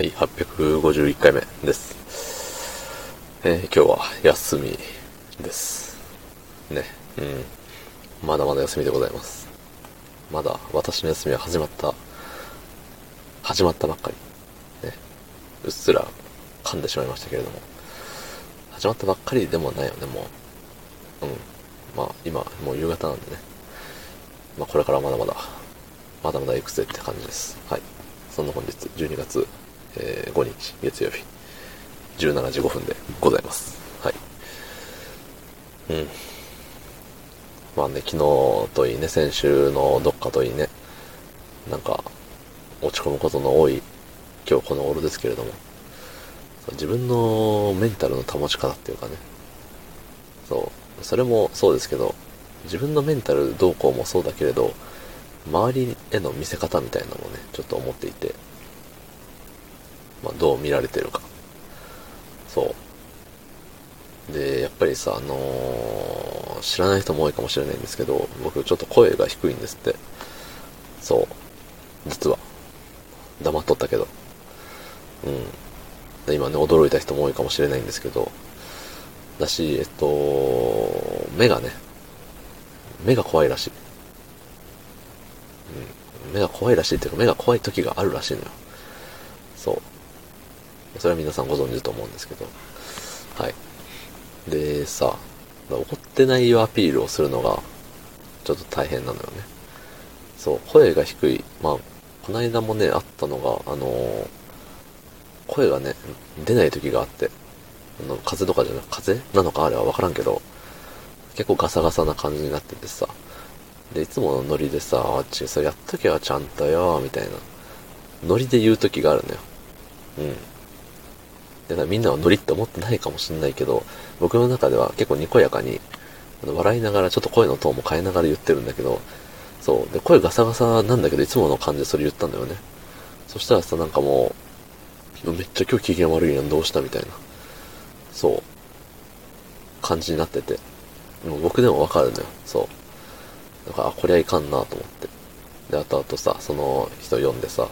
はい、851回目です。えー今日は休みです。ね、うん。まだまだ休みでございます。まだ私の休みは始まった、始まったばっかり。ね。うっすら噛んでしまいましたけれども。始まったばっかりでもないよね、もう。うん。まあ、今、もう夕方なんでね。まあ、これからまだまだ、まだまだ行くぜって感じです。はい。そんな本日、12月、えー5日、月曜日、17時5分でございます。はい。うん。まあね、昨日といいね、先週のどっかといいね、なんか、落ち込むことの多い今日この頃ですけれども、自分のメンタルの保ち方っていうかね、そう、それもそうですけど、自分のメンタルどうこうもそうだけれど、周りへの見せ方みたいなのもね、ちょっと思っていて、まあ、どう見られてるか。そう。で、やっぱりさ、あのー知らない人も多いかもしれないんですけど、僕ちょっと声が低いんですって。そう。実は。黙っとったけど。うん。で今ね、驚いた人も多いかもしれないんですけど、だし、えっと、目がね、目が怖いらしい。うん。目が怖いらしいっていうか、目が怖い時があるらしいのよ。そう。それは皆さんご存知だと思うんですけど。はい。で、さ、怒ってないよアピールをするのが、ちょっと大変なのよね。そう、声が低い。まあ、この間もね、あったのが、あのー声がね、出ない時があって、あの、風邪とかじゃなく、風邪なのかあれはわからんけど、結構ガサガサな感じになっててさ、で、いつものノリでさ、あっち、それやっときゃちゃんとよ、みたいな、ノリで言う時があるのよ。うん。だからみんなはノリって思ってないかもしんないけど、僕の中では結構にこやかに、笑いながらちょっと声のトーンも変えながら言ってるんだけど、そう。で、声ガサガサなんだけど、いつもの感じでそれ言ったんだよね。そしたらさ、なんかもう、めっちゃ今日機嫌悪いやん、どうしたみたいな。そう。感じになってて。もう僕でもわかるのよ。そう。だから、あ、こりゃいかんなと思って。で、あとあとさ、その人呼んでさ、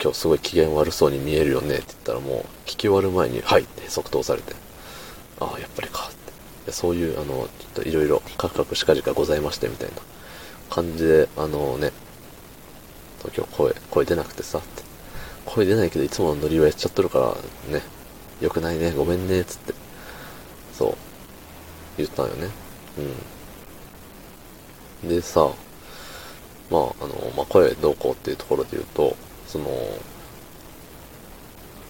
今日すごい機嫌悪そうに見えるよねって言ったらもう、聞き終わる前に、はいって即答されて、ああ、やっぱりかって。そういう、あの、ちょっといろいろ、カクカクしかじかございましてみたいな感じで、あのね、今日声、声出なくてさ、って。声出ないけどいつものノリはやっちゃっとるから、ね、よくないね、ごめんね、つって。そう。言ったんよね。うん。でさ、まあ、あの、まあ、声どうこうっていうところで言うと、その、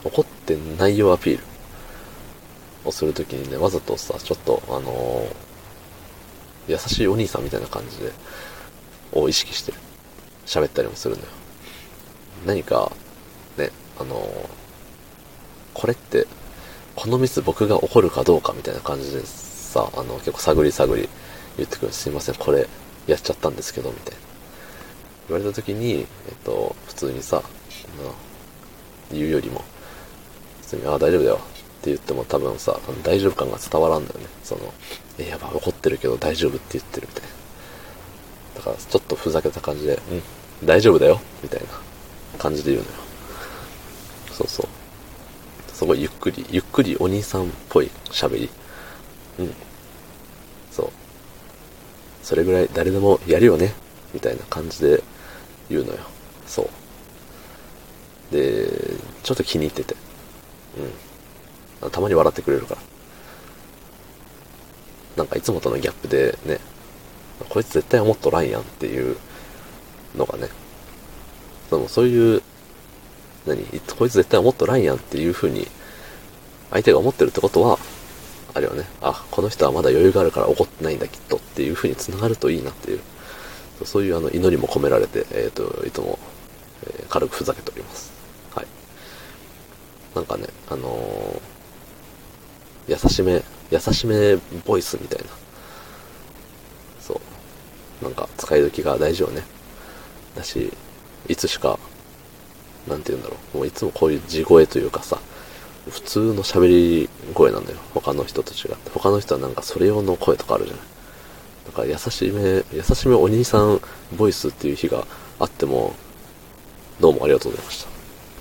怒ってないよアピールをするときにね、わざとさ、ちょっと、あの優しいお兄さんみたいな感じで、を意識して喋ったりもするのよ。何か、ね、あのこれって、このミス僕が怒るかどうかみたいな感じでさ、あの、結構探り探り言ってくる。すいません、これやっちゃったんですけど、みたいな。言われた時に、えっと、普通にさ、言うよりも、普通に、ああ、大丈夫だよって言っても多分さ、大丈夫感が伝わらんだよね。その、え、やばい、怒ってるけど大丈夫って言ってるみたいな。だから、ちょっとふざけた感じで、うん、大丈夫だよみたいな感じで言うのよ。そうそう。すごいゆっくり、ゆっくりお兄さんっぽい喋り。うん。そう。それぐらい誰でもやるよねみたいな感じで言うのよ。そう。で、ちょっと気に入ってて。うん。たまに笑ってくれるから。なんかいつもとのギャップでね、こいつ絶対思っとらんやんっていうのがね、でもそういう、何？こいつ絶対思っとらんやんっていう風に相手が思ってるってことは、あれよね、あ、この人はまだ余裕があるから怒ってないんだきっとっていう風に繋がるといいなっていう、そういうあの祈りも込められて、えっ、と、いつも、え軽くふざけております。はい。なんかね、あのー優しめ、優しめボイスみたいな。そう。なんか使い時が大事よね。だし、いつしか、なんて言うんだろう。もういつもこういう地声というかさ、普通の喋り声なんだよ。他の人と違って。他の人はなんかそれ用の声とかあるじゃない。だか優しめ、優しめお兄さんボイスっていう日があっても、どうもありがとうございました。